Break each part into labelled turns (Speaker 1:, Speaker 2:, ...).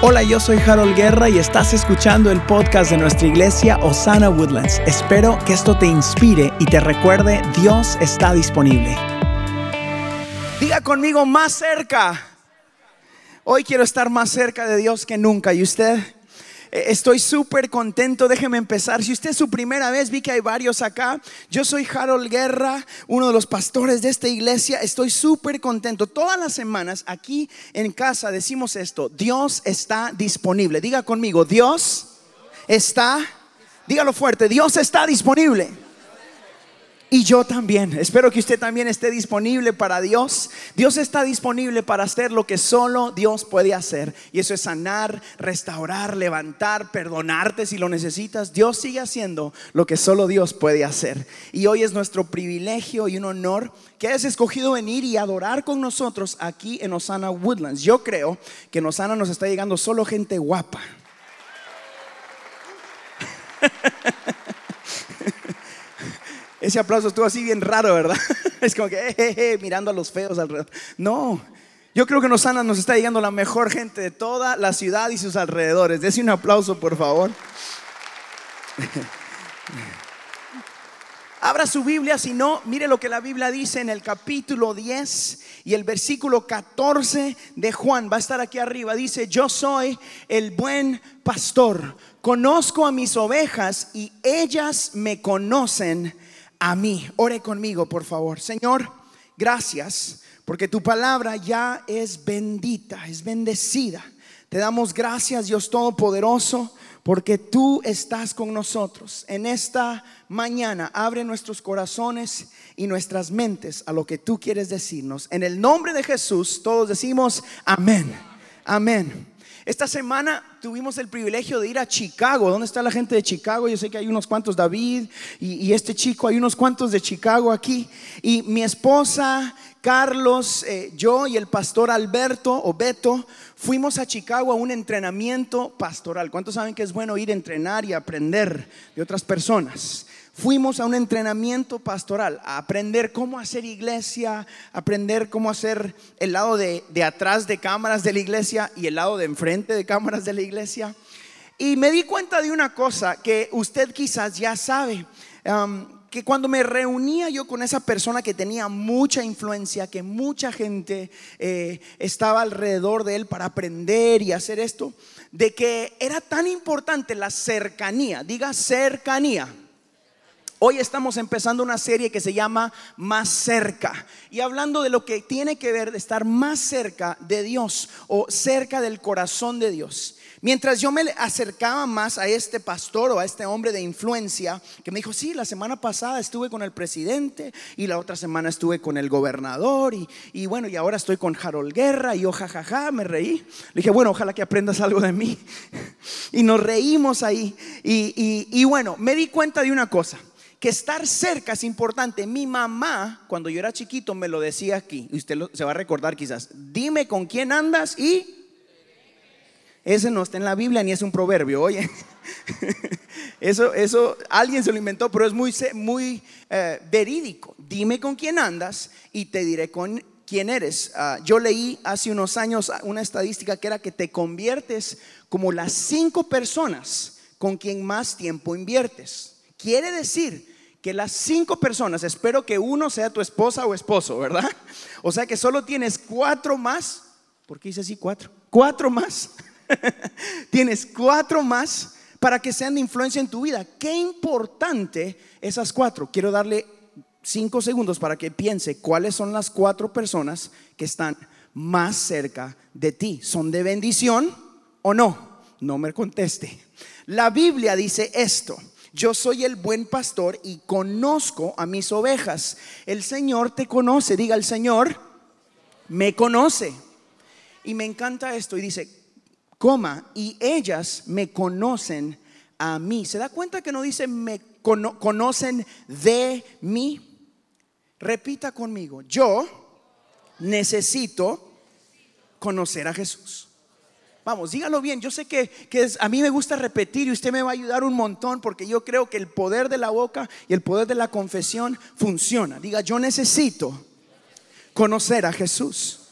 Speaker 1: Hola, yo soy Harold Guerra y estás escuchando el podcast de nuestra iglesia Osana Woodlands. Espero que esto te inspire y te recuerde, Dios está disponible. Diga conmigo más cerca. Hoy quiero estar más cerca de Dios que nunca. ¿Y usted? Eh, estoy súper contento, déjeme empezar. Si usted es su primera vez, vi que hay varios acá. Yo soy Harold Guerra, uno de los pastores de esta iglesia. Estoy súper contento. Todas las semanas aquí en casa decimos esto, Dios está disponible. Diga conmigo, Dios está, dígalo fuerte, Dios está disponible. Y yo también. Espero que usted también esté disponible para Dios. Dios está disponible para hacer lo que solo Dios puede hacer. Y eso es sanar, restaurar, levantar, perdonarte si lo necesitas. Dios sigue haciendo lo que solo Dios puede hacer. Y hoy es nuestro privilegio y un honor que hayas escogido venir y adorar con nosotros aquí en Osana Woodlands. Yo creo que en Osana nos está llegando solo gente guapa. Ese aplauso estuvo así bien raro, ¿verdad? Es como que mirando a los feos alrededor. No, yo creo que nos nos está llegando la mejor gente de toda la ciudad y sus alrededores. Dese un aplauso, por favor. Abra su Biblia, si no, mire lo que la Biblia dice en el capítulo 10 y el versículo 14 de Juan. Va a estar aquí arriba. Dice, yo soy el buen pastor. Conozco a mis ovejas y ellas me conocen a mí. Ore conmigo, por favor. Señor, gracias porque tu palabra ya es bendita, es bendecida. Te damos gracias, Dios Todopoderoso, porque tú estás con nosotros. En esta mañana abre nuestros corazones y nuestras mentes a lo que tú quieres decirnos. En el nombre de Jesús, todos decimos amén. Amén. Esta semana tuvimos el privilegio de ir a Chicago. ¿Dónde está la gente de Chicago? Yo sé que hay unos cuantos, David y, este chico, hay unos cuantos de Chicago aquí. Y mi esposa, Carlos, eh, yo y el pastor Alberto o Beto fuimos a Chicago a un entrenamiento pastoral. ¿Cuántos saben que es bueno ir a entrenar y aprender de otras personas? Fuimos a un entrenamiento pastoral, a aprender cómo hacer iglesia, aprender cómo hacer el lado de, atrás de cámaras de la iglesia y el lado de enfrente de cámaras de la iglesia. Y me di cuenta de una cosa que usted quizás ya sabe. Que cuando me reunía yo con esa persona que tenía mucha influencia, que mucha gente eh, estaba alrededor de él para aprender y hacer esto, de que era tan importante la cercanía, diga cercanía Hoy estamos empezando una serie que se llama Más cerca y hablando de lo que tiene que ver de estar más cerca de Dios o cerca del corazón de Dios. Mientras yo me acercaba más a este pastor o a este hombre de influencia que me dijo, sí, la semana pasada estuve con el presidente y la otra semana estuve con el gobernador y, bueno, y ahora estoy con Harold Guerra y yo jajaja, me reí. Le dije, bueno, ojalá que aprendas algo de mí. Y nos reímos ahí. y bueno, me di cuenta de una cosa que estar cerca es importante. Mi mamá, cuando yo era chiquito, me lo decía aquí, y usted se va a recordar quizás, dime con quién andas y... Ese no está en la Biblia ni es un proverbio, oye. Eso, eso alguien se lo inventó, pero es muy, muy eh, verídico. Dime con quién andas y te diré con quién eres. Ah, yo leí hace unos años una estadística que era que te conviertes como las cinco personas con quien más tiempo inviertes. Quiere decir que las cinco personas, espero que uno sea tu esposa o esposo, ¿verdad? O sea que solo tienes cuatro más. ¿Por qué hice así cuatro? Cuatro más. tienes cuatro más para que sean de influencia en tu vida. Qué importante esas cuatro. Quiero darle cinco segundos para que piense cuáles son las cuatro personas que están más cerca de ti. ¿Son de bendición o no? No me conteste. La Biblia dice esto. Yo soy el buen pastor y conozco a mis ovejas. El Señor te conoce. Diga, el Señor me conoce. Y me encanta esto. Y dice, coma, y ellas me conocen a mí. ¿Se da cuenta que no dice me conocen de mí? Repita conmigo, yo necesito conocer a Jesús. Vamos, dígalo bien. Yo sé que, a mí me gusta repetir y usted me va a ayudar un montón porque yo creo que el poder de la boca y el poder de la confesión funciona. Diga, yo necesito conocer a Jesús.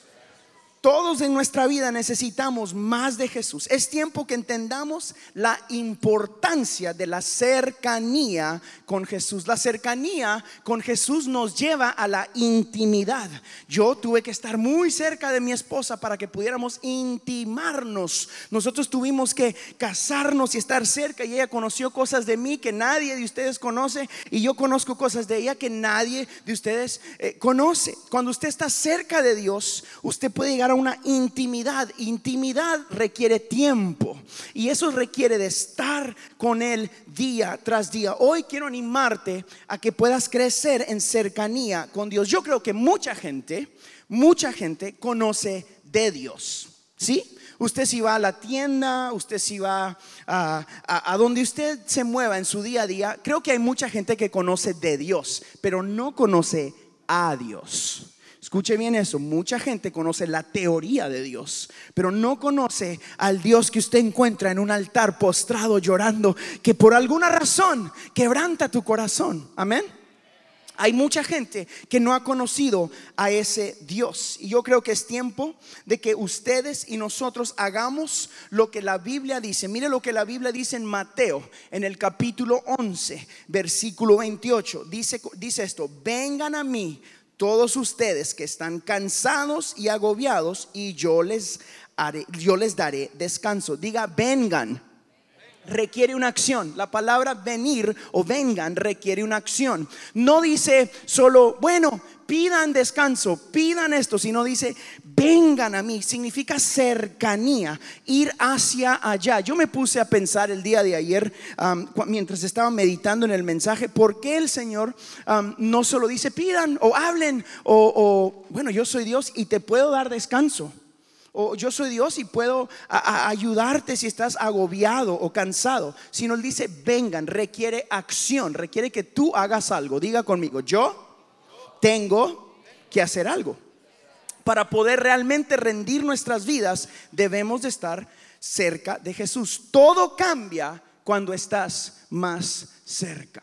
Speaker 1: Todos en nuestra vida necesitamos más de Jesús. Es tiempo que entendamos la importancia de la cercanía con Jesús. La cercanía con Jesús nos lleva a la intimidad. Yo tuve que estar muy cerca de mi esposa para que pudiéramos intimarnos. Nosotros tuvimos que casarnos y estar cerca y ella conoció cosas de mí que nadie de ustedes conoce y yo conozco cosas de ella que nadie de ustedes eh, conoce. Cuando usted está cerca de Dios, usted puede llegar a una intimidad. Intimidad requiere tiempo y eso requiere de estar con Él día tras día. Hoy quiero animarte a que puedas crecer en cercanía con Dios. Yo creo que mucha gente, mucha gente conoce de Dios. ¿Sí? Usted si va a la tienda, usted si va a, a, donde usted se mueva en su día a día, creo que hay mucha gente que conoce de Dios, pero no conoce a Dios. Escuche bien eso, mucha gente conoce la teoría de Dios, pero no conoce al Dios que usted encuentra en un altar postrado llorando, que por alguna razón quebranta tu corazón. Amén. Hay mucha gente que no ha conocido a ese Dios. Y yo creo que es tiempo de que ustedes y nosotros hagamos lo que la Biblia dice. Mire lo que la Biblia dice en Mateo, en el capítulo 11, versículo 28. Dice, dice esto, vengan a mí todos ustedes que están cansados y agobiados y yo les haré, yo les daré descanso. Diga, vengan. Requiere una acción. La palabra venir o vengan requiere una acción. No dice solo, bueno, pidan descanso, pidan esto, sino dice, vengan a mí, significa cercanía, ir hacia allá. Yo me puse a pensar el día de ayer, mientras estaba meditando en el mensaje, ¿por qué el Señor no solo dice, pidan o hablen, o, bueno, yo soy Dios y te puedo dar descanso? O yo soy Dios y puedo ayudarte si estás agobiado o cansado, sino Él dice, vengan, requiere acción, requiere que tú hagas algo. Diga conmigo, yo tengo que hacer algo. Para poder realmente rendir nuestras vidas, debemos de estar cerca de Jesús. Todo cambia cuando estás más cerca.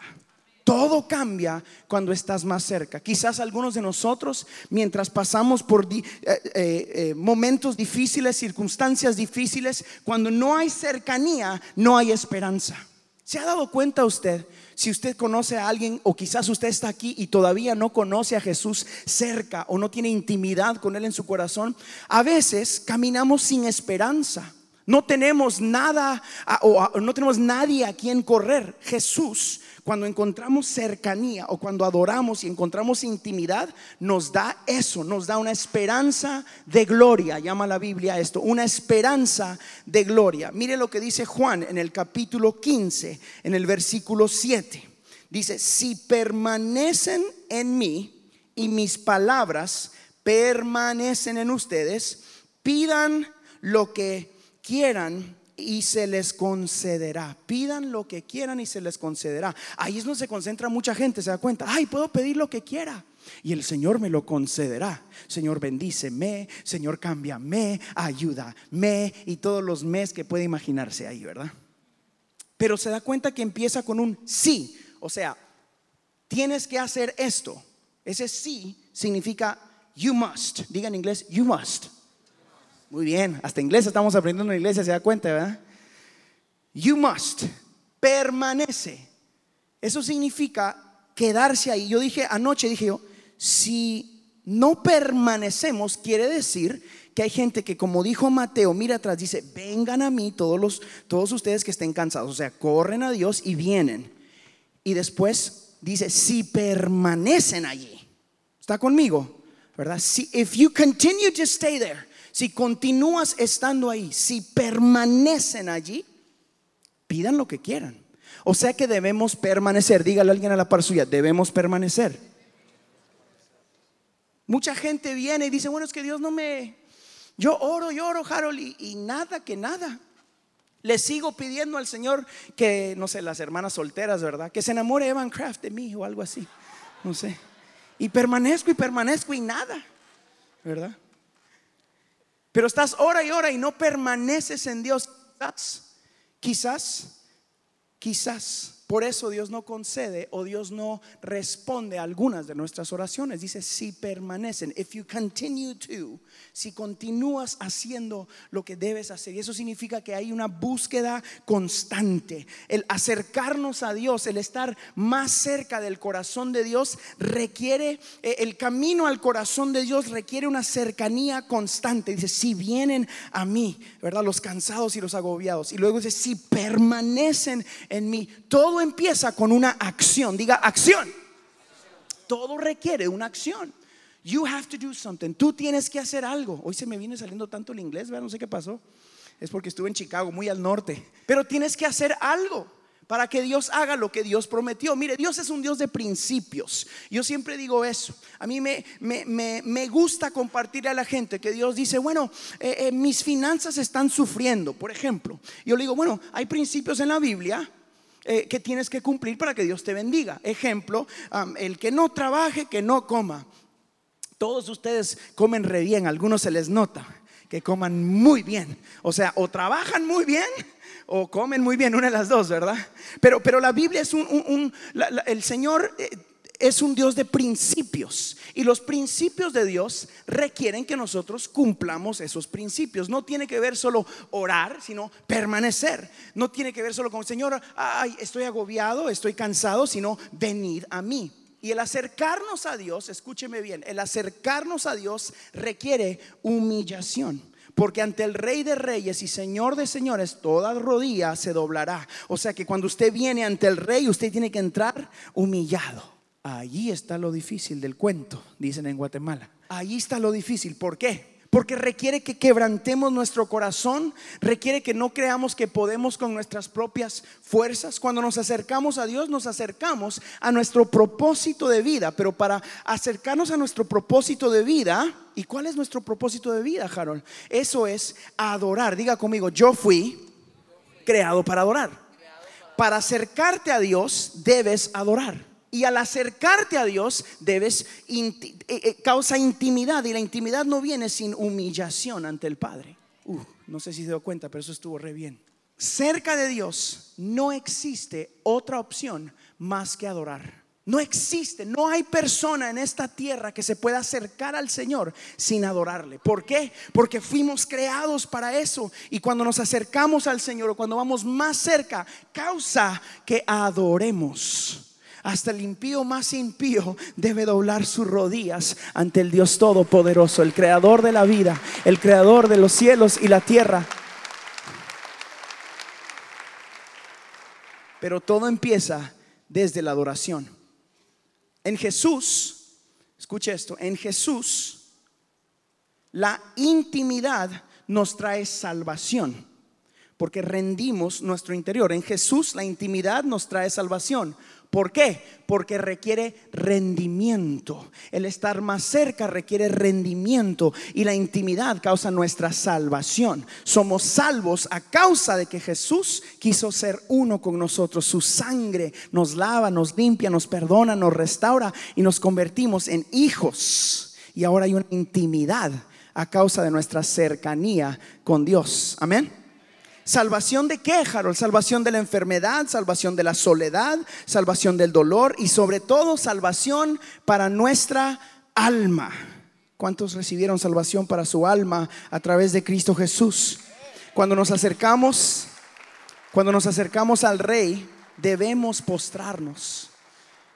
Speaker 1: Todo cambia cuando estás más cerca. Quizás algunos de nosotros, mientras pasamos por eh, eh, eh, momentos difíciles, circunstancias difíciles, cuando no hay cercanía, no hay esperanza. ¿Se ha dado cuenta usted si usted conoce a alguien o quizás usted está aquí y todavía no conoce a Jesús cerca o no tiene intimidad con Él en su corazón, a veces caminamos sin esperanza. No tenemos nada o no tenemos nadie a quien correr. Jesús cuando encontramos cercanía o cuando adoramos y encontramos intimidad, nos da eso, nos da una esperanza de gloria, llama la Biblia esto, una esperanza de gloria. Mire lo que dice Juan en el capítulo 15, en el versículo 7. Dice, si permanecen en mí y mis palabras permanecen en ustedes, pidan lo que quieran y se les concederá. Pidan lo que quieran y se les concederá. Ahí es donde se concentra mucha gente, se da cuenta, ay, puedo pedir lo que quiera. Y el Señor me lo concederá. Señor, bendíceme. Señor, cámbiame. Ayúdame. Y todos los mes que puede imaginarse ahí, ¿verdad? Pero se da cuenta que empieza con un sí. O sea, tienes que hacer esto. Ese sí significa you must. Diga en inglés, you must. Muy bien, hasta inglés estamos aprendiendo en la iglesia, se da cuenta, ¿verdad? You must, permanece. Eso significa quedarse ahí. Yo dije anoche, dije yo, si no permanecemos, quiere decir que hay gente que, como dijo Mateo, mira atrás, dice, vengan a mí todos, los, todos ustedes que estén cansados, o sea, corren a Dios y vienen. Y después dice, si permanecen allí, ¿está conmigo? ¿Verdad? Si, if you continue to stay there, si continúas estando ahí, si permanecen allí, pidan lo que quieran. O sea que debemos permanecer. Dígale a alguien a la par suya, debemos permanecer. Mucha gente viene y dice, bueno, es que Dios no me... Yo oro, yo oro, Harold, y, y nada, que nada. Le sigo pidiendo al Señor que, no sé, las hermanas solteras, ¿verdad? Que se enamore Evan Craft de mí o algo así. No sé. Y permanezco y permanezco y nada, ¿verdad? Pero estás hora y hora y no permaneces en Dios. Quizás, quizás, quizás Por eso Dios no concede o Dios no responde a algunas de nuestras oraciones. Dice, si permanecen, if you continue to, si continúas haciendo lo que debes hacer. Y eso significa que hay una búsqueda constante. El acercarnos a Dios, el estar más cerca del corazón de Dios, requiere, eh, el camino al corazón de Dios requiere una cercanía constante. Dice, si vienen a mí, ¿verdad? Los cansados y los agobiados. Y luego dice, si permanecen en mí. Todo empieza con una acción. Diga acción. Todo requiere una acción. You have to do something. Tú tienes que hacer algo. Hoy se me viene saliendo tanto el inglés, no sé qué pasó. Es porque estuve en Chicago, muy al norte. Pero tienes que hacer algo para que Dios haga lo que Dios prometió. Mire, Dios es un Dios de principios. Yo siempre digo eso. A mí me, me, gusta compartir a la gente que Dios dice, bueno, eh, eh, mis finanzas están sufriendo, por ejemplo. Yo le digo, bueno, hay principios en la Biblia eh, que tienes que cumplir para que Dios te bendiga. Ejemplo, el que no trabaje, que no coma. Todos ustedes comen re bien, algunos se les nota que coman muy bien. O sea, o trabajan muy bien o comen muy bien, una de las dos, ¿verdad? Pero, pero la Biblia es un, el Señor eh, es un Dios de principios y los principios de Dios requieren que nosotros cumplamos esos principios. No tiene que ver solo orar, sino permanecer. No tiene que ver solo con, Señor, ay, estoy agobiado, estoy cansado, sino venid a mí. Y el acercarnos a Dios, escúcheme bien, el acercarnos a Dios requiere humillación. Porque ante el Rey de Reyes y Señor de Señores, toda rodilla se doblará. O sea que cuando usted viene ante el Rey, usted tiene que entrar humillado. Allí está lo difícil del cuento, dicen en Guatemala. Allí está lo difícil. ¿Por qué? Porque requiere que quebrantemos nuestro corazón, requiere que no creamos que podemos con nuestras propias fuerzas. Cuando nos acercamos a Dios, nos acercamos a nuestro propósito de vida. Pero para acercarnos a nuestro propósito de vida, ¿y cuál es nuestro propósito de vida, Harold? Eso es adorar. Diga conmigo, yo fui creado para adorar. Para acercarte a Dios, debes adorar. Y al acercarte a Dios debes eh, eh, causa intimidad y la intimidad no viene sin humillación ante el Padre. Uh, no sé si se dio cuenta, pero eso estuvo re bien. Cerca de Dios no existe otra opción más que adorar. No existe, no hay persona en esta tierra que se pueda acercar al Señor sin adorarle. ¿Por qué? Porque fuimos creados para eso. Y cuando nos acercamos al Señor o cuando vamos más cerca, causa que adoremos. Hasta el impío más impío debe doblar sus rodillas ante el Dios Todopoderoso, el creador de la vida, el creador de los cielos y la tierra. Pero todo empieza desde la adoración. En Jesús, escuche esto, en Jesús la intimidad nos trae salvación, porque rendimos nuestro interior. En Jesús la intimidad nos trae salvación. ¿Por qué? Porque requiere rendimiento. El estar más cerca requiere rendimiento y la intimidad causa nuestra salvación. Somos salvos a causa de que Jesús quiso ser uno con nosotros. Su sangre nos lava, nos limpia, nos perdona, nos restaura y nos convertimos en hijos. Y ahora hay una intimidad a causa de nuestra cercanía con Dios. Amén. ¿Salvación de qué, Harold? Salvación de la enfermedad, salvación de la soledad, salvación del dolor y sobre todo salvación para nuestra alma. ¿Cuántos recibieron salvación para su alma a través de Cristo Jesús? Cuando nos acercamos, cuando nos acercamos al Rey, debemos postrarnos.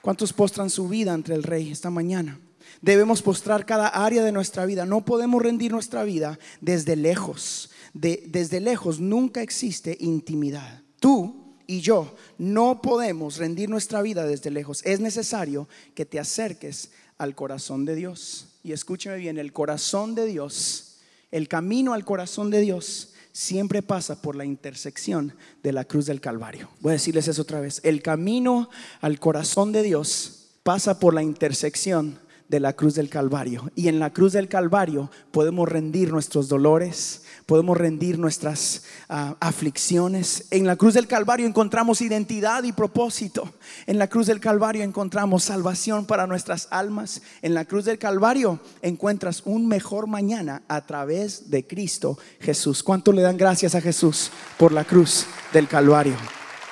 Speaker 1: ¿Cuántos postran su vida ante el Rey esta mañana? Debemos postrar cada área de nuestra vida. No podemos rendir nuestra vida desde lejos desde lejos nunca existe intimidad. Tú y yo no podemos rendir nuestra vida desde lejos. Es necesario que te acerques al corazón de Dios. Y escúcheme bien, el corazón de Dios, el camino al corazón de Dios siempre pasa por la intersección de la cruz del Calvario. Voy a decirles eso otra vez. El camino al corazón de Dios pasa por la intersección de la cruz del Calvario. Y en la cruz del Calvario podemos rendir nuestros dolores, podemos rendir nuestras ah, aflicciones. En la cruz del Calvario encontramos identidad y propósito. En la cruz del Calvario encontramos salvación para nuestras almas. En la cruz del Calvario encuentras un mejor mañana a través de Cristo Jesús. ¿Cuánto le dan gracias a Jesús por la cruz del Calvario?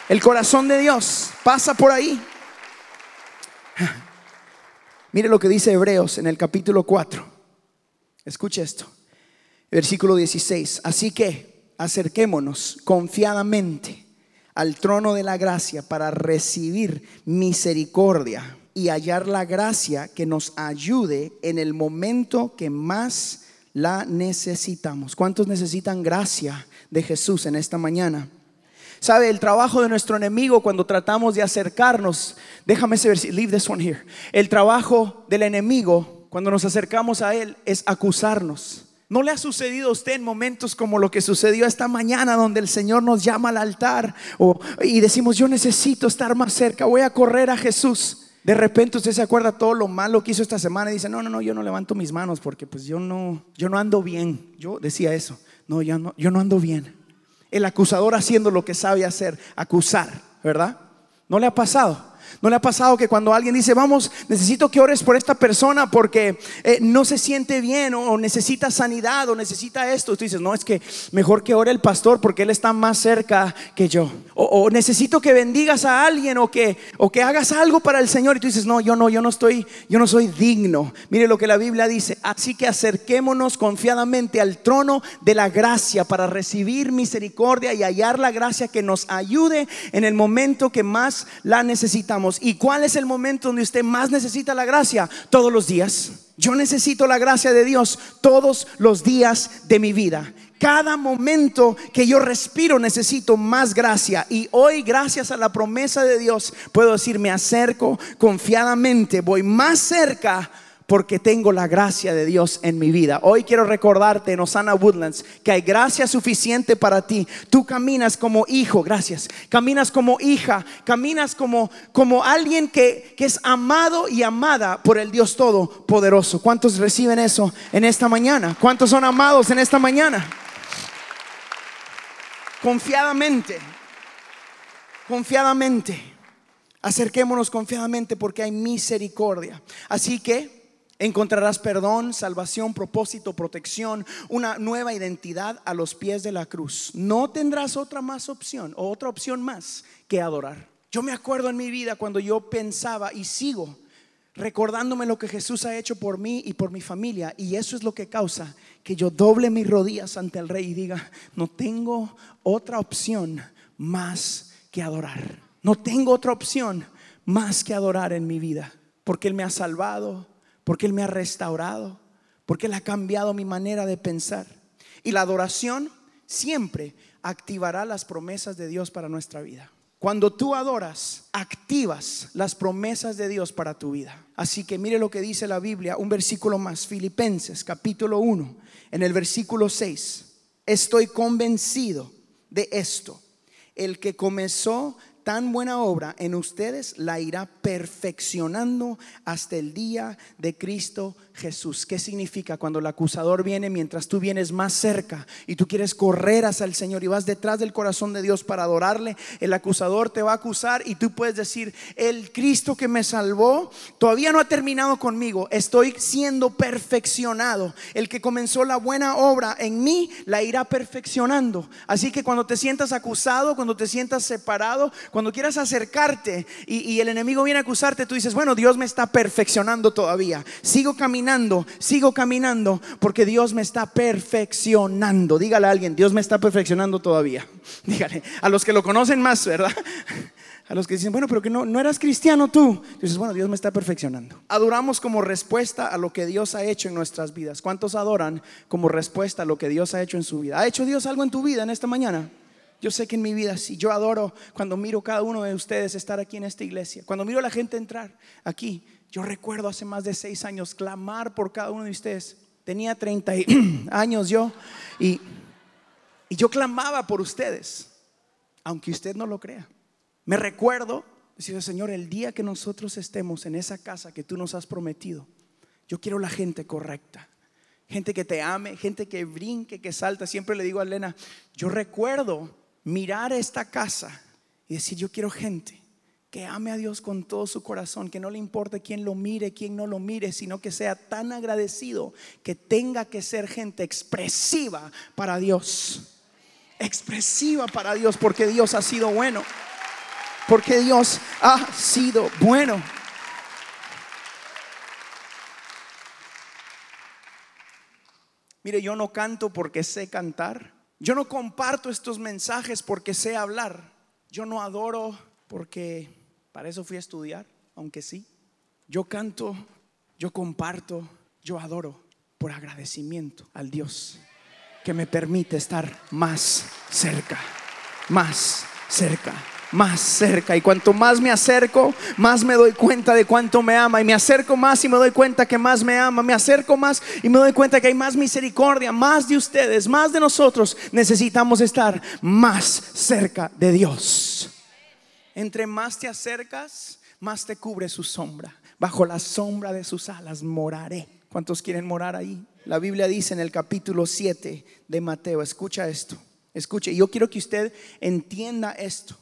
Speaker 1: El corazón de Dios pasa por ahí. Mire lo que dice Hebreos en el capítulo 4. Escuche esto. Versículo 16. Así que acerquémonos confiadamente al trono de la gracia para recibir misericordia y hallar la gracia que nos ayude en el momento que más la necesitamos. ¿Cuántos necesitan gracia de Jesús en esta mañana? Sabe, el trabajo de nuestro enemigo cuando tratamos de acercarnos, déjame ese leave this one here. El trabajo del enemigo cuando nos acercamos a él es acusarnos. ¿No le ha sucedido a usted en momentos como lo que sucedió esta mañana donde el Señor nos llama al altar y decimos, yo necesito estar más cerca, voy a correr a Jesús? De repente usted se acuerda todo lo malo que hizo esta semana y dice, no, no, no, yo no levanto mis manos porque pues yo no, yo no ando bien. Yo decía eso, no, yo no, yo no ando bien. El acusador haciendo lo que sabe hacer, acusar, ¿verdad? ¿No le ha pasado? ¿No le ha pasado que cuando alguien dice, vamos, necesito que ores por esta persona porque eh, no se siente bien o, necesita sanidad o necesita esto? Tú dices, no, es que mejor que ore el pastor porque él está más cerca que yo. O, necesito que bendigas a alguien o que, o que hagas algo para el Señor. Y tú dices, no, yo no, yo no estoy, yo no soy digno. Mire lo que la Biblia dice. Así que acerquémonos confiadamente al trono de la gracia para recibir misericordia y hallar la gracia que nos ayude en el momento que más la necesitamos. ¿Y cuál es el momento donde usted más necesita la gracia? Todos los días. Yo necesito la gracia de Dios todos los días de mi vida. Cada momento que yo respiro necesito más gracia. Y hoy, gracias a la promesa de Dios, puedo decir, me acerco confiadamente, voy más cerca porque tengo la gracia de Dios en mi vida. Hoy quiero recordarte en Osana Woodlands que hay gracia suficiente para ti. Tú caminas como hijo, gracias. Caminas como hija, caminas como, como alguien que, que es amado y amada por el Dios Todopoderoso. ¿Cuántos reciben eso en esta mañana? ¿Cuántos son amados en esta mañana? Confiadamente, confiadamente. Acerquémonos confiadamente porque hay misericordia. Así que Encontrarás perdón, salvación, propósito, protección, una nueva identidad a los pies de la cruz. No tendrás otra más opción o otra opción más que adorar. Yo me acuerdo en mi vida cuando yo pensaba y sigo recordándome lo que Jesús ha hecho por mí y por mi familia. Y eso es lo que causa que yo doble mis rodillas ante el rey y diga, no tengo otra opción más que adorar. No tengo otra opción más que adorar en mi vida. Porque Él me ha salvado, porque Él me ha restaurado, porque Él ha cambiado mi manera de pensar. Y la adoración siempre activará las promesas de Dios para nuestra vida. Cuando tú adoras, activas las promesas de Dios para tu vida. Así que mire lo que dice la Biblia, un versículo más, Filipenses capítulo 1, en el versículo 6. Estoy convencido de esto. El que comenzó tan buena obra en ustedes la irá perfeccionando hasta el día de Cristo Jesús. ¿Qué significa cuando el acusador viene mientras tú vienes más cerca y tú quieres correr hacia el Señor y vas detrás del corazón de Dios para adorarle? El acusador te va a acusar y tú puedes decir, el Cristo que me salvó todavía no ha terminado conmigo, estoy siendo perfeccionado. El que comenzó la buena obra en mí la irá perfeccionando. Así que cuando te sientas acusado, cuando te sientas separado, cuando quieras acercarte y, el enemigo viene a acusarte, tú dices, bueno, Dios me está perfeccionando todavía. Sigo caminando, sigo caminando porque Dios me está perfeccionando. Dígale a alguien, Dios me está perfeccionando todavía. Dígale, a los que lo conocen más, ¿verdad? A los que dicen, bueno, pero que no, no eras cristiano tú. Dices, bueno, Dios me está perfeccionando. Adoramos como respuesta a lo que Dios ha hecho en nuestras vidas. ¿Cuántos adoran como respuesta a lo que Dios ha hecho en su vida? ¿Ha hecho Dios algo en tu vida en esta mañana? Yo sé que en mi vida, si yo adoro cuando miro cada uno de ustedes estar aquí en esta iglesia, cuando miro a la gente entrar aquí, yo recuerdo hace más de seis años clamar por cada uno de ustedes. Tenía 30 años yo y, y yo clamaba por ustedes, aunque usted no lo crea. Me recuerdo, decía Señor, el día que nosotros estemos en esa casa que tú nos has prometido, yo quiero la gente correcta gente que te ame, gente que brinque, que salta. Siempre le digo a Elena, yo recuerdo mirar esta casa y decir, yo quiero gente que ame a Dios con todo su corazón, que no le importe quién lo mire, quién no lo mire, sino que sea tan agradecido que tenga que ser gente expresiva para Dios. Expresiva para Dios, porque Dios ha sido bueno. porque Dios ha sido bueno. Mire, yo no canto porque sé cantar. Yo no comparto estos mensajes porque sé hablar. Yo no adoro porque para eso fui a estudiar, aunque sí. Yo canto, yo comparto, yo adoro por agradecimiento al Dios que me permite estar más cerca, más cerca más cerca. Y cuanto más me acerco, más me doy cuenta de cuánto me ama. Y me acerco más y me doy cuenta que más me ama. Me acerco más y me doy cuenta que hay más misericordia, más de ustedes, más de nosotros. Necesitamos estar más cerca de Dios. Entre más te acercas, más te cubre su sombra. Bajo la sombra de sus alas moraré. ¿Cuántos quieren morar ahí? La Biblia dice en el capítulo 7 de Mateo, escucha esto, escuche, yo quiero que usted entienda esto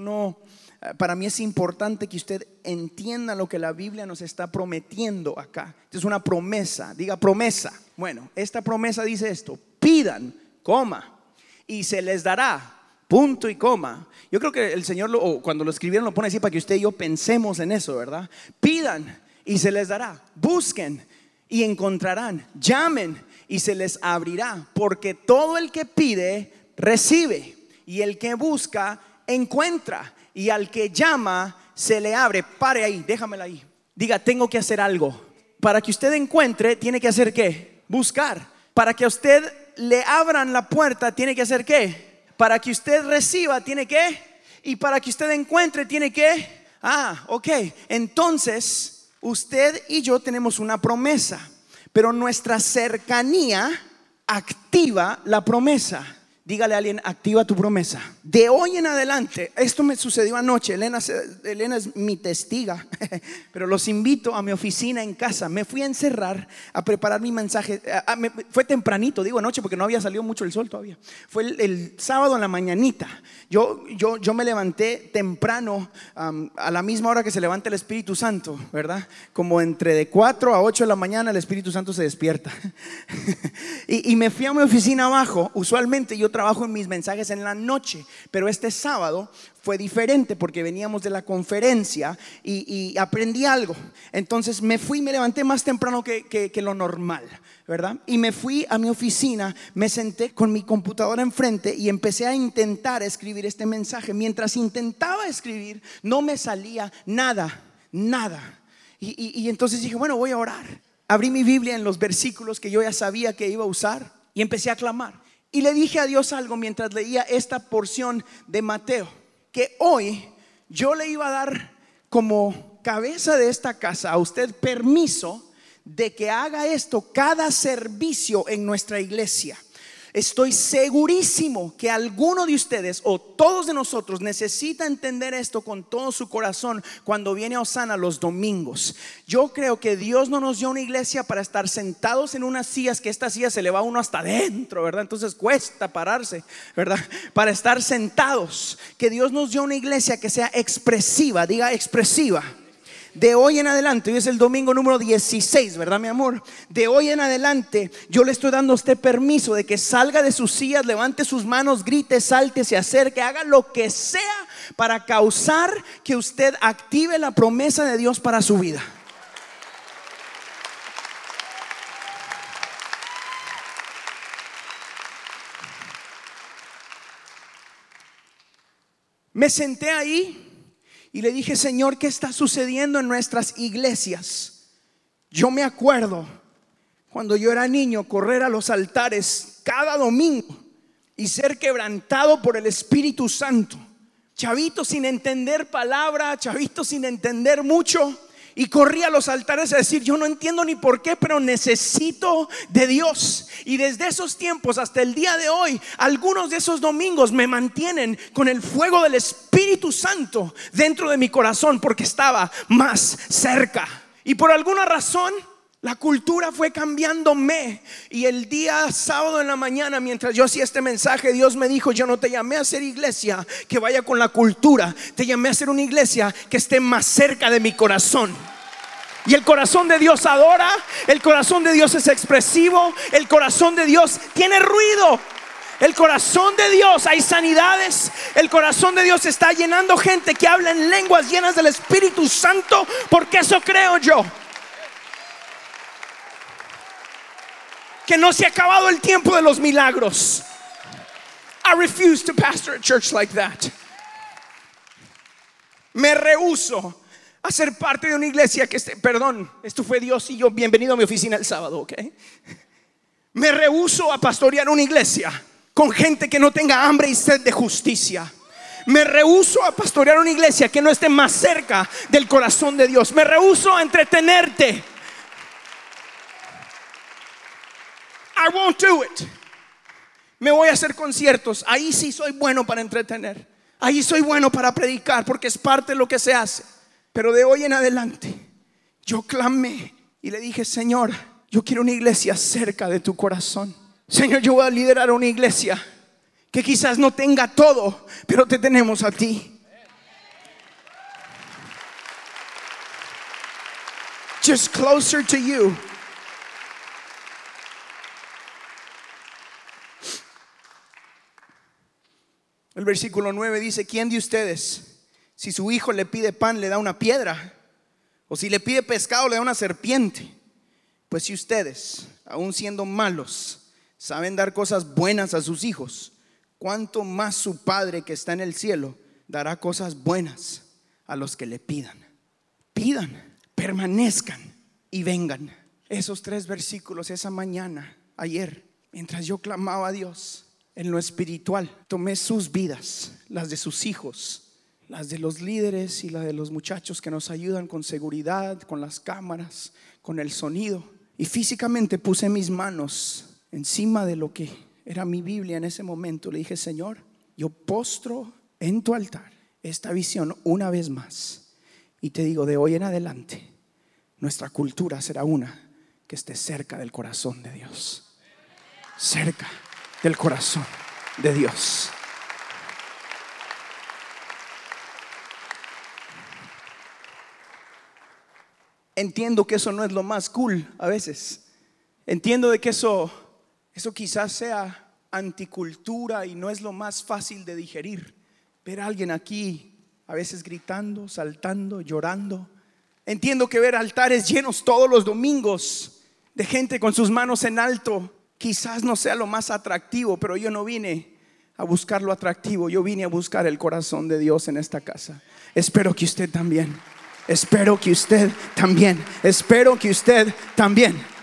Speaker 1: no, eh, para mí es importante que usted entienda lo que la Biblia nos está prometiendo acá. es una promesa, diga promesa. Bueno, esta promesa dice esto, pidan, coma, y se les dará. Punto y coma. Yo creo que el Señor lo, cuando lo escribieron lo pone así para que usted y yo pensemos en eso, ¿verdad? Pidan y se les dará. Busquen y encontrarán. Llamen y se les abrirá. Porque todo el que pide, recibe. Y el que busca, encuentra y al que llama se le abre. Pare ahí, déjamela ahí. Diga, tengo que hacer algo. Para que usted encuentre, tiene que hacer qué? Buscar. Para que a usted le abran la puerta, tiene que hacer qué? Para que usted reciba, tiene que. Y para que usted encuentre, tiene que. Ah, ok. Entonces, usted y yo tenemos una promesa, pero nuestra cercanía activa la promesa. Dígale a alguien, activa tu promesa. De hoy en adelante, esto me sucedió anoche, Elena, Elena es mi testiga, pero los invito a mi oficina en casa. Me fui a encerrar a preparar mi mensaje. fue tempranito, digo anoche porque no había salido mucho el sol todavía. Fue el, sábado en la mañanita. Yo, yo, yo me levanté temprano, a la misma hora que se levanta el Espíritu Santo, ¿verdad? Como entre de 4 a 8 de la mañana el Espíritu Santo se despierta. y, y me fui a mi oficina abajo. Usualmente yo trabajo en mis mensajes en la noche, pero este sábado fue diferente porque veníamos de la conferencia y, aprendí algo. Entonces me fui, me levanté más temprano que, lo normal, ¿verdad? Y me fui a mi oficina, me senté con mi computadora enfrente y empecé a intentar escribir este mensaje. Mientras intentaba escribir, no me salía nada, nada. Y entonces dije, bueno, voy a orar. Abrí mi Biblia en los versículos que yo ya sabía que iba a usar y empecé a clamar. Y le dije a Dios algo mientras leía esta porción de Mateo, que hoy yo le iba a dar como cabeza de esta casa a usted permiso de que haga esto cada servicio en nuestra iglesia. Estoy segurísimo que alguno de ustedes o todos de nosotros necesita entender esto con todo su corazón cuando viene a Osana los domingos. Yo creo que Dios no nos dio una iglesia para estar sentados en unas sillas que esta silla se le va uno hasta adentro, ¿verdad? Entonces cuesta pararse, ¿verdad? Para estar sentados. Que Dios nos dio una iglesia que sea expresiva, diga expresiva de hoy en adelante, hoy es el domingo número 16, ¿verdad, mi amor? De hoy en adelante, yo le estoy dando a usted permiso de que salga de sus sillas, levante sus manos, grite, salte, se acerque, haga lo que sea para causar que usted active la promesa de Dios para su vida. Me senté ahí y le dije, Señor, ¿qué está sucediendo en nuestras iglesias? Yo me acuerdo cuando yo era niño correr a los altares cada domingo y ser quebrantado por el Espíritu Santo. Chavito sin entender palabra, chavito sin entender mucho, y corrí a los altares a decir, yo no entiendo ni por qué, pero necesito de Dios. Y desde esos tiempos hasta el día de hoy, algunos de esos domingos me mantienen con el fuego del Espíritu Santo dentro de mi corazón porque estaba más cerca. Y por alguna razón... La cultura fue cambiándome. Y el día sábado en la mañana, mientras yo hacía este mensaje, Dios me dijo, yo no te llamé a ser iglesia que vaya con la cultura. Te llamé a ser una iglesia que esté más cerca de mi corazón. Y el corazón de Dios adora, el corazón de Dios es expresivo, el corazón de Dios tiene ruido. El corazón de Dios, hay sanidades. El corazón de Dios está llenando gente que habla en lenguas llenas del Espíritu Santo, porque eso creo yo. Que no se ha acabado el tiempo de los milagros. I refuse to pastor a church like that. Me rehuso a ser parte de una iglesia que esté, perdón, esto fue Dios y yo, bienvenido a mi oficina el sábado, ¿ok? Me rehuso a pastorear una iglesia con gente que no tenga hambre y sed de justicia. Me rehuso a pastorear una iglesia que no esté más cerca del corazón de Dios. Me rehuso a entretenerte. I won't do it. Me voy a hacer conciertos. Ahí sí soy bueno para entretener. Ahí soy bueno para predicar porque es parte de lo que se hace. Pero de hoy en adelante, yo clamé y le dije, Señor, yo quiero una iglesia cerca de tu corazón. Señor, yo voy a liderar una iglesia que quizás no tenga todo, pero te tenemos a ti. Just closer to you. El versículo 9 dice, ¿quién de ustedes, si su hijo le pide pan, le da una piedra? O si le pide pescado, le da una serpiente. Pues si ustedes, aun siendo malos, saben dar cosas buenas a sus hijos, ¿cuánto más su Padre que está en el cielo dará cosas buenas a los que le pidan? Pidan, permanezcan y vengan. Esos tres versículos esa mañana, ayer, mientras yo clamaba a Dios en lo espiritual, tomé sus vidas, las de sus hijos, las de los líderes y las de los muchachos que nos ayudan con seguridad, con las cámaras, con el sonido. Y físicamente puse mis manos encima de lo que era mi Biblia en ese momento, le dije, Señor, yo postro en tu altar esta visión una vez más. Y te digo, de hoy en adelante, nuestra cultura será una que esté cerca del corazón de Dios. Cerca del corazón de Dios. Entiendo que eso no es lo más cool a veces. Entiendo de que eso eso quizás sea anticultura y no es lo más fácil de digerir. Ver a alguien aquí a veces gritando, saltando, llorando. Entiendo que ver altares llenos todos los domingos de gente con sus manos en alto quizás no sea lo más atractivo, pero yo no vine a buscar lo atractivo, yo vine a buscar el corazón de Dios en esta casa. Espero que usted también, espero que usted también, espero que usted también.